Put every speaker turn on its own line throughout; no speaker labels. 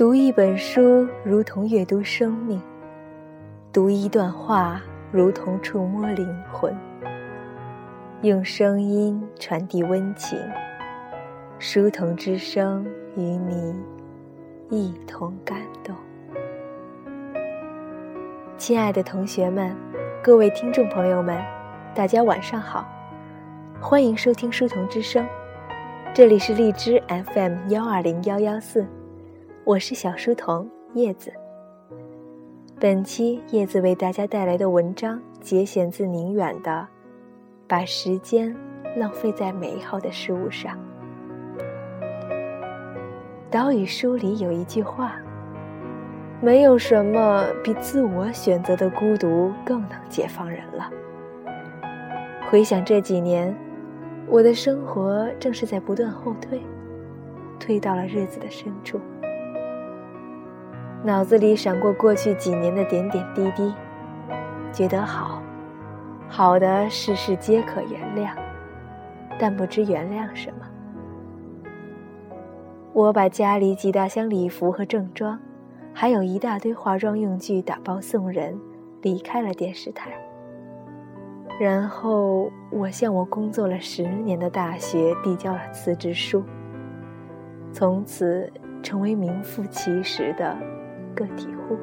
读一本书如同阅读生命，读一段话如同触摸灵魂。用声音传递温情，书童之声与你一同感动。亲爱的同学们，各位听众朋友们，大家晚上好，欢迎收听书童之声，这里是荔枝 FM 幺二零幺幺四。我是小书童叶子。本期叶子为大家带来的文章节选自宁远的《把时间浪费在美好的事物上》。岛屿书里有一句话：“没有什么比自我选择的孤独更能解放人了。”回想这几年，我的生活正是在不断后退，退到了日子的深处。脑子里闪过过去几年的点点滴滴，觉得好，好的事事皆可原谅，但不知原谅什么。我把家里几大箱礼服和正装，还有一大堆化妆用具打包送人，离开了电视台。然后我向我工作了十年的大学递交了辞职书，从此成为名副其实的。个体户，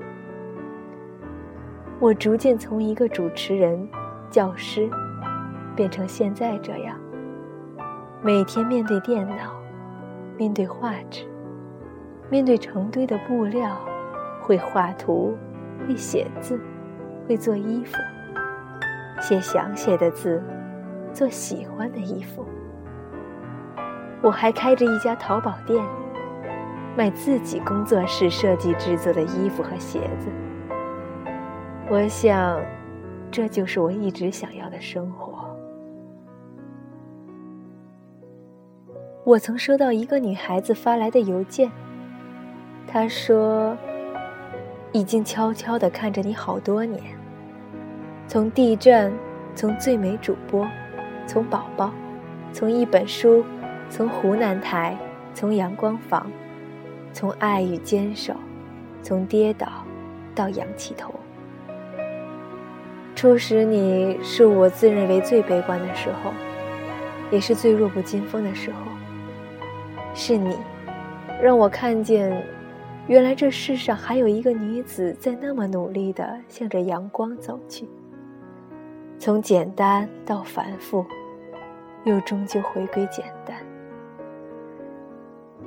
我逐渐从一个主持人、教师，变成现在这样：每天面对电脑，面对画纸，面对成堆的布料，会画图，会写字，会做衣服，写想写的字，做喜欢的衣服。我还开着一家淘宝店。卖自己工作室设计制作的衣服和鞋子，我想，这就是我一直想要的生活。我曾收到一个女孩子发来的邮件，她说：“已经悄悄的看着你好多年，从地震，从最美主播，从宝宝，从一本书，从湖南台，从阳光房。”从爱与坚守，从跌倒到仰起头。初识你是我自认为最悲观的时候，也是最弱不禁风的时候。是你，让我看见，原来这世上还有一个女子在那么努力的向着阳光走去。从简单到繁复，又终究回归简单。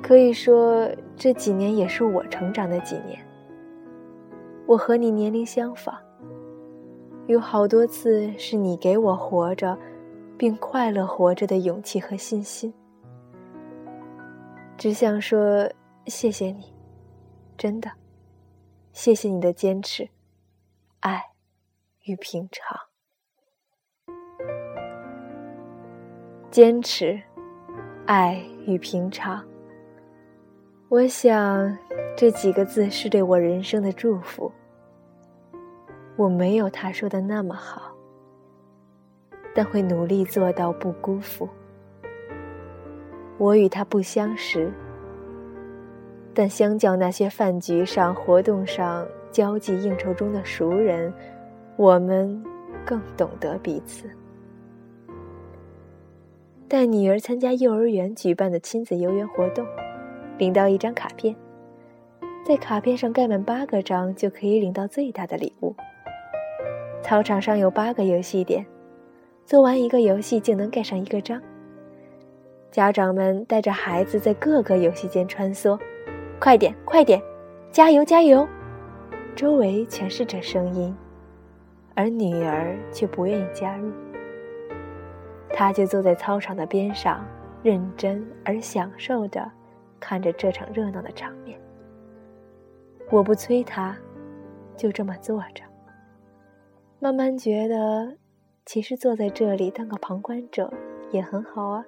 可以说，这几年也是我成长的几年。我和你年龄相仿，有好多次是你给我活着，并快乐活着的勇气和信心。只想说谢谢你，真的，谢谢你的坚持、爱与平常。坚持、爱与平常。我想，这几个字是对我人生的祝福。我没有他说的那么好，但会努力做到不辜负。我与他不相识，但相较那些饭局上、活动上、交际应酬中的熟人，我们更懂得彼此。带女儿参加幼儿园举办的亲子游园活动。领到一张卡片，在卡片上盖满八个章，就可以领到最大的礼物。操场上有八个游戏点，做完一个游戏就能盖上一个章。家长们带着孩子在各个游戏间穿梭，快点，快点，加油，加油！周围全是这声音，而女儿却不愿意加入。她就坐在操场的边上，认真而享受着。看着这场热闹的场面，我不催他，就这么坐着。慢慢觉得，其实坐在这里当个旁观者也很好啊。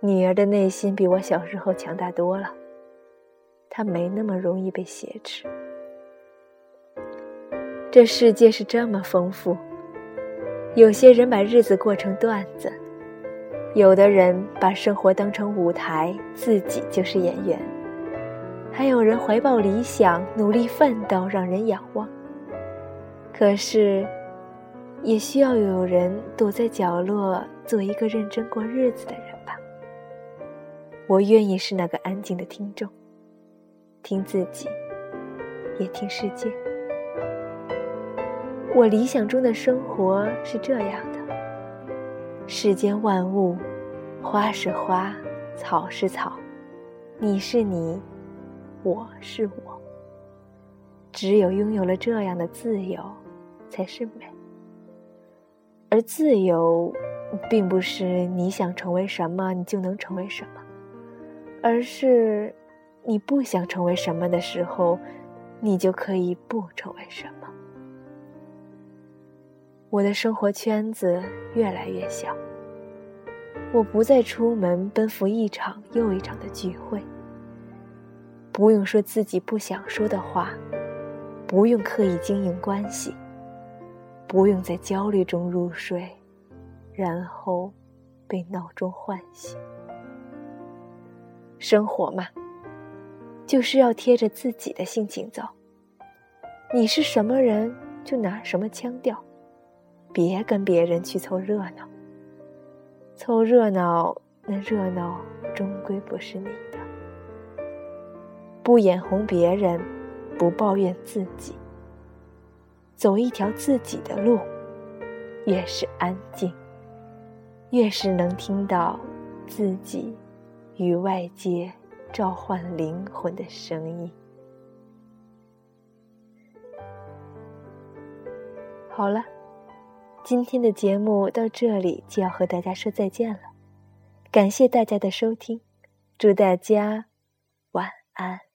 女儿的内心比我小时候强大多了，她没那么容易被挟持。这世界是这么丰富，有些人把日子过成段子。有的人把生活当成舞台，自己就是演员；还有人怀抱理想，努力奋斗，让人仰望。可是，也需要有人躲在角落，做一个认真过日子的人吧。我愿意是那个安静的听众，听自己，也听世界。我理想中的生活是这样的：世间万物，花是花，草是草，你是你，我是我。只有拥有了这样的自由，才是美。而自由，并不是你想成为什么，你就能成为什么，而是你不想成为什么的时候，你就可以不成为什么。我的生活圈子越来越小，我不再出门奔赴一场又一场的聚会，不用说自己不想说的话，不用刻意经营关系，不用在焦虑中入睡，然后被闹钟唤醒。生活嘛，就是要贴着自己的心情走。你是什么人，就拿什么腔调。别跟别人去凑热闹，凑热闹，那热闹终归不是你的。不眼红别人，不抱怨自己，走一条自己的路，越是安静，越是能听到自己与外界召唤灵魂的声音。好了。今天的节目到这里就要和大家说再见了，感谢大家的收听，祝大家晚安。